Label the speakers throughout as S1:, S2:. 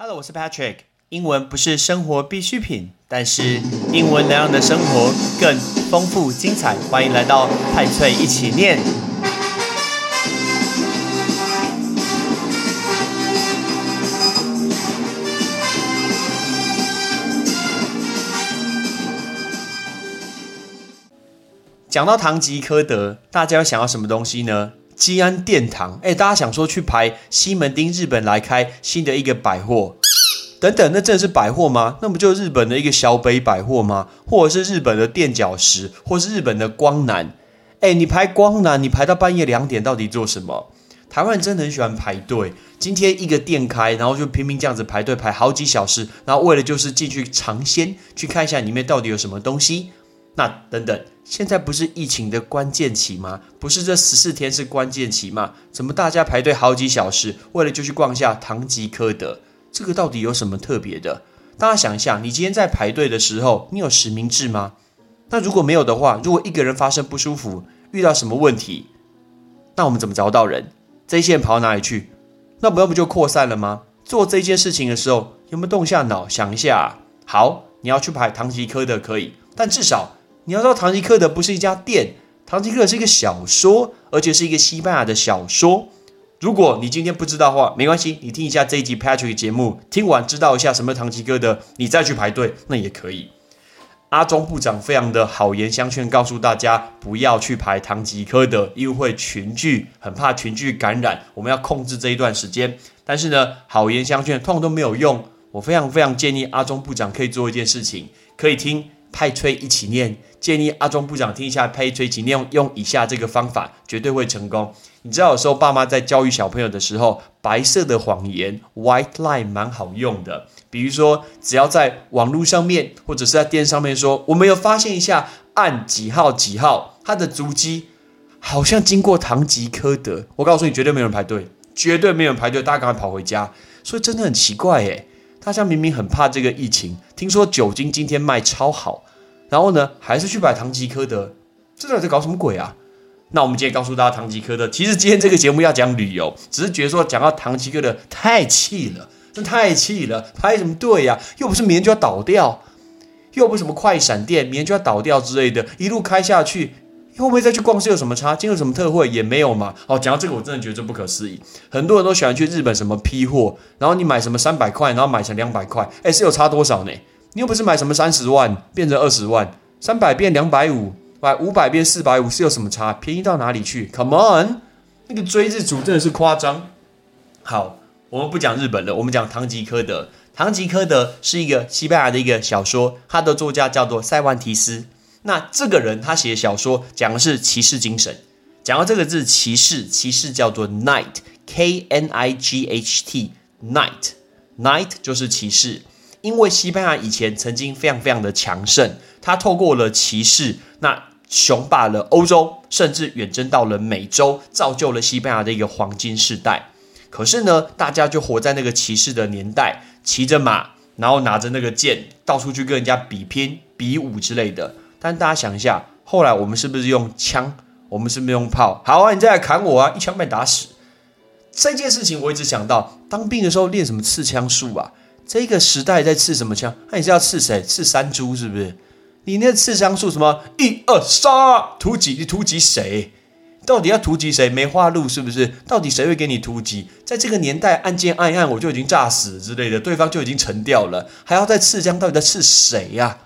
S1: Hello，我是 Patrick。英文不是生活必需品，但是英文能让你的生活更丰富精彩。欢迎来到派翠一起念。讲到堂吉诃德，大家想要什么东西呢？基安殿堂，哎，大家想说去排西门町，日本来开新的一个百货，等等，那真的是百货吗？那不就日本的一个小北百货吗？或者是日本的垫脚石，或是日本的光南？哎，你排光南，你排到半夜两点，到底做什么？台湾人真的很喜欢排队。今天一个店开，然后就拼命这样子排队排好几小时，然后为了就是进去尝鲜，去看一下里面到底有什么东西。那等等。现在不是疫情的关键期吗？不是这十四天是关键期吗？怎么大家排队好几小时，为了就去逛下唐吉诃德？这个到底有什么特别的？大家想一下，你今天在排队的时候，你有实名制吗？那如果没有的话，如果一个人发生不舒服，遇到什么问题，那我们怎么找到人？这一线跑到哪里去？那不要不就扩散了吗？做这件事情的时候，有没有动下脑想一下？好，你要去排唐吉诃德可以，但至少。你要知道，唐吉诃德不是一家店，唐吉诃德是一个小说，而且是一个西班牙的小说。如果你今天不知道的话，没关系，你听一下这一集 Patrick 节目，听完知道一下什么唐吉诃德，你再去排队，那也可以。阿中部长非常的好言相劝，告诉大家不要去排唐吉诃德，因为会群聚，很怕群聚感染，我们要控制这一段时间。但是呢，好言相劝通常都没有用。我非常非常建议阿中部长可以做一件事情，可以听。派吹一起念，建议阿中部长听一下派吹一起念，用以下这个方法绝对会成功。你知道有时候爸妈在教育小朋友的时候，白色的谎言 （white lie） 蛮好用的。比如说，只要在网络上面或者是在电视上面说，我们有发现一下按几号几号，他的足迹好像经过唐吉诃德。我告诉你，绝对没有人排队，绝对没有人排队，大家赶快跑回家。所以真的很奇怪诶。大家明明很怕这个疫情，听说酒精今天卖超好，然后呢，还是去买唐吉诃德，这到底在搞什么鬼啊？那我们今天告诉大家，唐吉诃德其实今天这个节目要讲旅游，只是觉得说讲到唐吉诃德太气了，真太气了，排什么队呀？又不是明天就要倒掉，又不是什么快闪店，明天就要倒掉之类的，一路开下去。会不会再去逛是有什么差？今天有什么特惠也没有嘛？哦，讲到这个，我真的觉得不可思议。很多人都喜欢去日本什么批货，然后你买什么三百块，然后买成两百块，哎，是有差多少呢？你又不是买什么三十万变成二十万，三百变两百五，买五百变四百五，是有什么差？便宜到哪里去？Come on，那个追日族真的是夸张。好，我们不讲日本了，我们讲唐吉诃德。唐吉诃德是一个西班牙的一个小说，他的作家叫做塞万提斯。那这个人他写小说讲的是骑士精神，讲到这个字骑士，骑士叫做 knight，k n i g h t，knight，knight 就是骑士。因为西班牙以前曾经非常非常的强盛，他透过了骑士，那雄霸了欧洲，甚至远征到了美洲，造就了西班牙的一个黄金时代。可是呢，大家就活在那个骑士的年代，骑着马，然后拿着那个剑，到处去跟人家比拼、比武之类的。但大家想一下，后来我们是不是用枪？我们是不是用炮？好啊，你再来砍我啊！一枪被打死。这件事情我一直想到，当兵的时候练什么刺枪术啊？这个时代在刺什么枪？那你是要刺谁？刺山猪是不是？你那刺枪术什么？一二杀，突击！你突击谁？到底要突击谁？梅花鹿是不是？到底谁会给你突击？在这个年代，按键按一按我就已经炸死之类的，对方就已经沉掉了，还要再刺枪？到底在刺谁呀？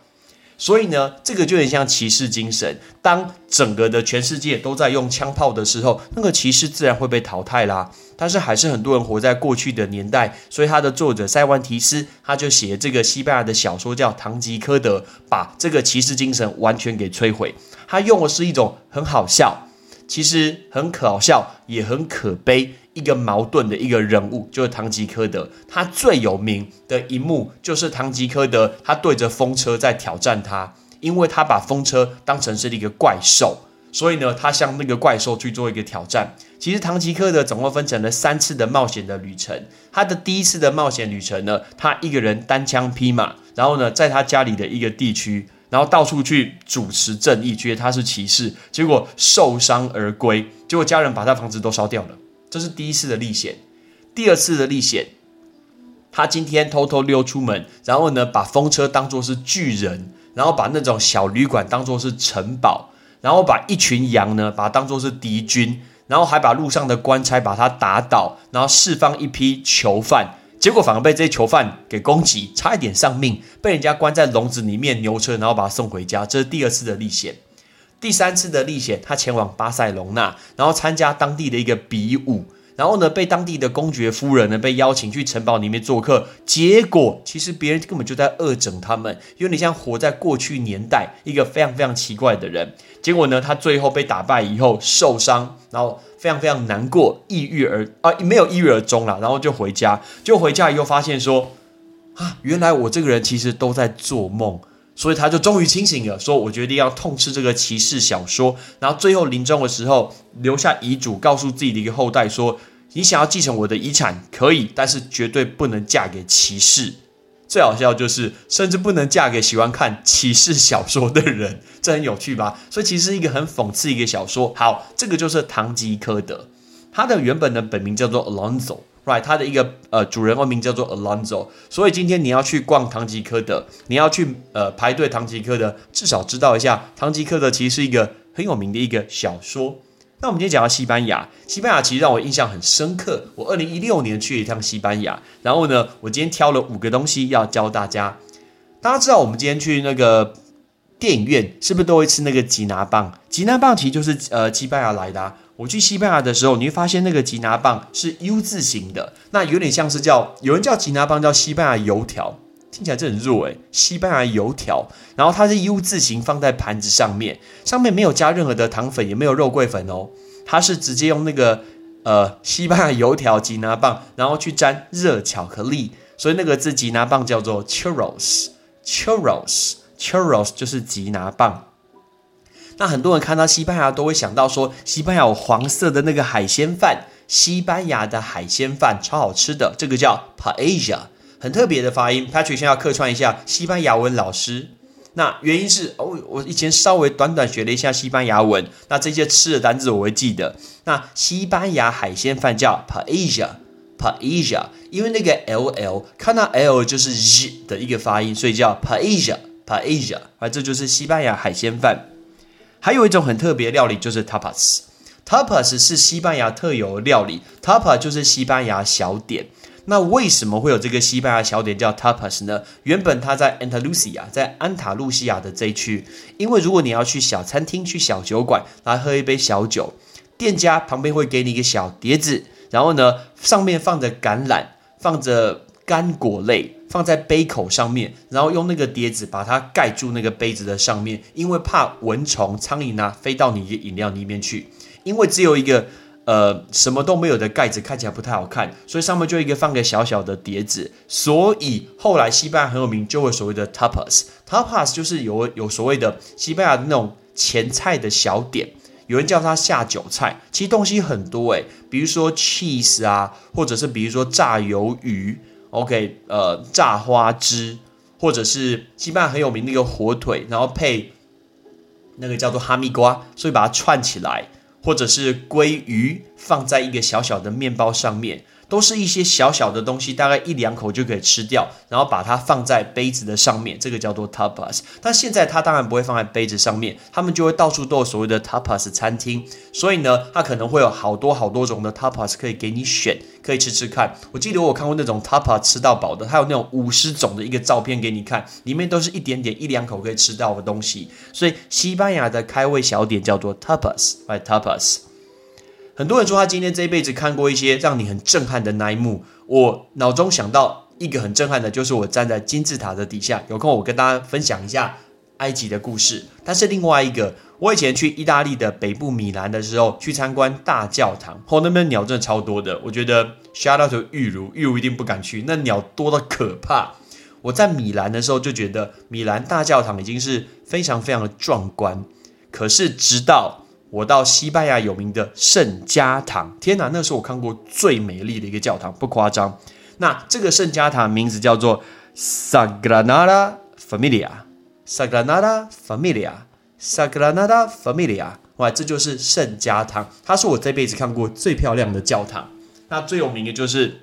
S1: 所以呢，这个就很像骑士精神。当整个的全世界都在用枪炮的时候，那个骑士自然会被淘汰啦。但是还是很多人活在过去的年代，所以他的作者塞万提斯他就写这个西班牙的小说叫《堂吉诃德》，把这个骑士精神完全给摧毁。他用的是一种很好笑，其实很可笑，也很可悲。一个矛盾的一个人物就是堂吉诃德，他最有名的一幕就是堂吉诃德他对着风车在挑战他，因为他把风车当成是一个怪兽，所以呢，他向那个怪兽去做一个挑战。其实堂吉诃德总共分成了三次的冒险的旅程。他的第一次的冒险旅程呢，他一个人单枪匹马，然后呢，在他家里的一个地区，然后到处去主持正义，觉得他是骑士，结果受伤而归，结果家人把他房子都烧掉了。这是第一次的历险，第二次的历险，他今天偷偷溜出门，然后呢，把风车当作是巨人，然后把那种小旅馆当作是城堡，然后把一群羊呢，把它当作是敌军，然后还把路上的官差把他打倒，然后释放一批囚犯，结果反而被这些囚犯给攻击，差一点丧命，被人家关在笼子里面牛车，然后把他送回家。这是第二次的历险。第三次的历险，他前往巴塞隆纳，然后参加当地的一个比武。然后呢，被当地的公爵夫人呢被邀请去城堡里面做客，结果其实别人根本就在恶整他们，有点像活在过去年代一个非常非常奇怪的人。结果呢，他最后被打败以后受伤，然后非常非常难过，抑郁而啊没有抑郁而终了，然后就回家，就回家以后发现说啊，原来我这个人其实都在做梦。所以他就终于清醒了，说：“我决定要痛斥这个骑士小说。”然后最后临终的时候留下遗嘱，告诉自己的一个后代说：“你想要继承我的遗产可以，但是绝对不能嫁给骑士。”最好笑就是，甚至不能嫁给喜欢看骑士小说的人，这很有趣吧？所以其实是一个很讽刺一个小说。好，这个就是《堂吉诃德》，他的原本的本名叫做 Alonso。Right，它的一个呃主人公名叫做 Alonso，所以今天你要去逛堂吉诃德，你要去呃排队堂吉诃德，至少知道一下堂吉诃德其实是一个很有名的一个小说。那我们今天讲到西班牙，西班牙其实让我印象很深刻。我二零一六年去了一趟西班牙，然后呢，我今天挑了五个东西要教大家。大家知道我们今天去那个电影院是不是都会吃那个吉拿棒？吉拿棒其实就是呃西班牙来的。我去西班牙的时候，你会发现那个吉拿棒是 U 字形的，那有点像是叫有人叫吉拿棒叫西班牙油条，听起来这很弱诶，西班牙油条，然后它是 U 字形放在盘子上面，上面没有加任何的糖粉，也没有肉桂粉哦，它是直接用那个呃西班牙油条吉拿棒，然后去沾热巧克力，所以那个字吉拿棒叫做 churros，churros，churros 就是吉拿棒。那很多人看到西班牙都会想到说，西班牙有黄色的那个海鲜饭，西班牙的海鲜饭超好吃的，这个叫 paella，很特别的发音。Patrick 先要客串一下西班牙文老师。那原因是哦，我以前稍微短短学了一下西班牙文，那这些吃的单字我会记得。那西班牙海鲜饭叫 paella，paella，因为那个 l l 看到 l 就是 z 的一个发音，所以叫 paella，paella，而这就是西班牙海鲜饭。还有一种很特别的料理就是 tapas，tapas 是西班牙特有的料理 tapa 就是西班牙小点。那为什么会有这个西班牙小点叫 tapas 呢？原本它在安塔卢西亚，在安塔路西亚的这一区，因为如果你要去小餐厅、去小酒馆来喝一杯小酒，店家旁边会给你一个小碟子，然后呢上面放着橄榄，放着干果类。放在杯口上面，然后用那个碟子把它盖住那个杯子的上面，因为怕蚊虫、苍蝇啊飞到你的饮料里面去。因为只有一个呃什么都没有的盖子，看起来不太好看，所以上面就一个放个小小的碟子。所以后来西班牙很有名，就会所谓的 tapas，tapas 就是有有所谓的西班牙那种前菜的小点，有人叫它下酒菜。其实东西很多诶，比如说 cheese 啊，或者是比如说炸鱿鱼。OK，呃，炸花枝，或者是西班牙很有名的一个火腿，然后配那个叫做哈密瓜，所以把它串起来，或者是鲑鱼放在一个小小的面包上面。都是一些小小的东西，大概一两口就可以吃掉，然后把它放在杯子的上面，这个叫做 tapas。但现在它当然不会放在杯子上面，他们就会到处都有所谓的 tapas 餐厅，所以呢，它可能会有好多好多种的 tapas 可以给你选，可以吃吃看。我记得我看过那种 tapas 吃到饱的，它有那种五十种的一个照片给你看，里面都是一点点一两口可以吃到的东西。所以西班牙的开胃小点叫做 tapas，哎，tapas。很多人说他今天这一辈子看过一些让你很震撼的那一幕。我脑中想到一个很震撼的，就是我站在金字塔的底下。有空我跟大家分享一下埃及的故事。但是另外一个，我以前去意大利的北部米兰的时候，去参观大教堂，哦，那边鸟真的超多的。我觉得 shout out to 玉如，玉如一定不敢去，那鸟多的可怕。我在米兰的时候就觉得米兰大教堂已经是非常非常的壮观。可是直到我到西班牙有名的圣家堂，天哪，那是我看过最美丽的一个教堂，不夸张。那这个圣家堂名字叫做 Sagrada Familia，Sagrada Familia，Sagrada Familia，哇，这就是圣家堂，它是我这辈子看过最漂亮的教堂。那最有名的就是。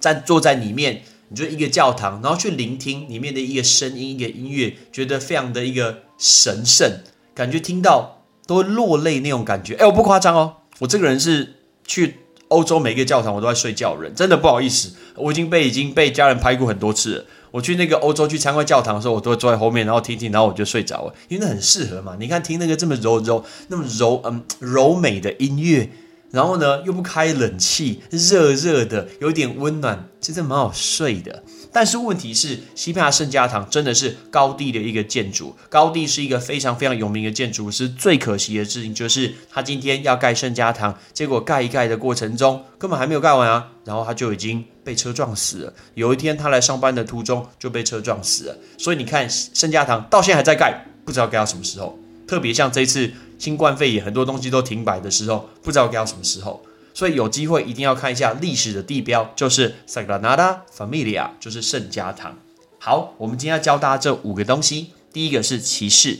S1: 站坐在里面，你就一个教堂，然后去聆听里面的一个声音、一个音乐，觉得非常的一个神圣，感觉听到都会落泪那种感觉。哎，我不夸张哦，我这个人是去欧洲每个教堂我都在睡觉人，真的不好意思，我已经被已经被家人拍过很多次了。我去那个欧洲去参观教堂的时候，我都会坐在后面，然后听听，然后我就睡着了，因为那很适合嘛。你看听那个这么柔柔、那么柔嗯柔美的音乐，然后呢又不开冷气，热热的，有点温暖，其实蛮好睡的。但是问题是，西班牙圣家堂真的是高地的一个建筑，高地是一个非常非常有名的建筑师。最可惜的事情就是，他今天要盖圣家堂，结果盖一盖的过程中根本还没有盖完啊，然后他就已经被车撞死了。有一天他来上班的途中就被车撞死了。所以你看，圣家堂到现在还在盖，不知道盖到什么时候。特别像这次新冠肺炎，很多东西都停摆的时候，不知道盖到什么时候。所以有机会一定要看一下历史的地标，就是 Sagrada Familia，就是圣家堂。好，我们今天要教大家这五个东西：第一个是骑士，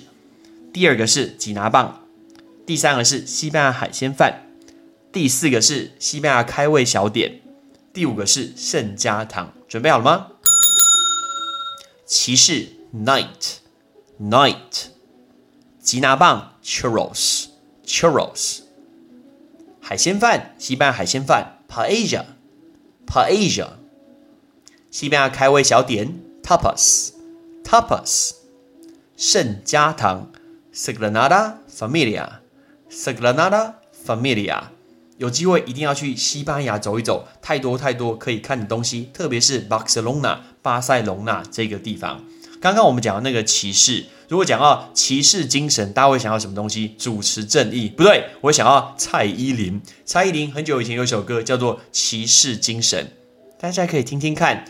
S1: 第二个是吉拿棒，第三个是西班牙海鲜饭，第四个是西班牙开胃小点，第五个是圣家堂。准备好了吗？骑士 Knight，Knight，吉拿棒 Churros，Churros。海鲜饭，西班牙海鲜饭，paella，paella。西班牙开胃小点，tapas，tapas。圣家堂，Sagrada Familia，Sagrada Familia。有机会一定要去西班牙走一走，太多太多可以看的东西，特别是 Barcelona，巴塞隆纳这个地方。刚刚我们讲的那个骑士，如果讲到骑士精神，大家会想到什么东西？主持正义？不对，我想要蔡依林。蔡依林很久以前有一首歌叫做《骑士精神》，大家可以听听看，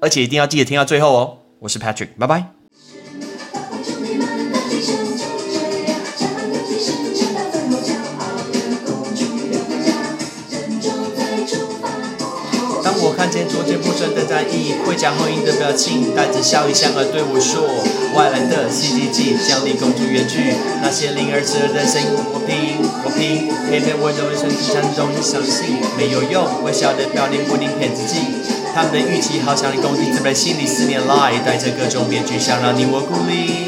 S1: 而且一定要记得听到最后哦。我是 Patrick，拜拜。意，会讲后音的表情，带着笑意向而对我说：外来的 C D G 将你公主远去，那些灵儿刺耳的声音我拼我拼，偏偏我认为身体强容易相信，没有用，微笑的表情不停骗自己，他们的语气好像你攻击，在心里思念来，带着各种面具想让你我孤立。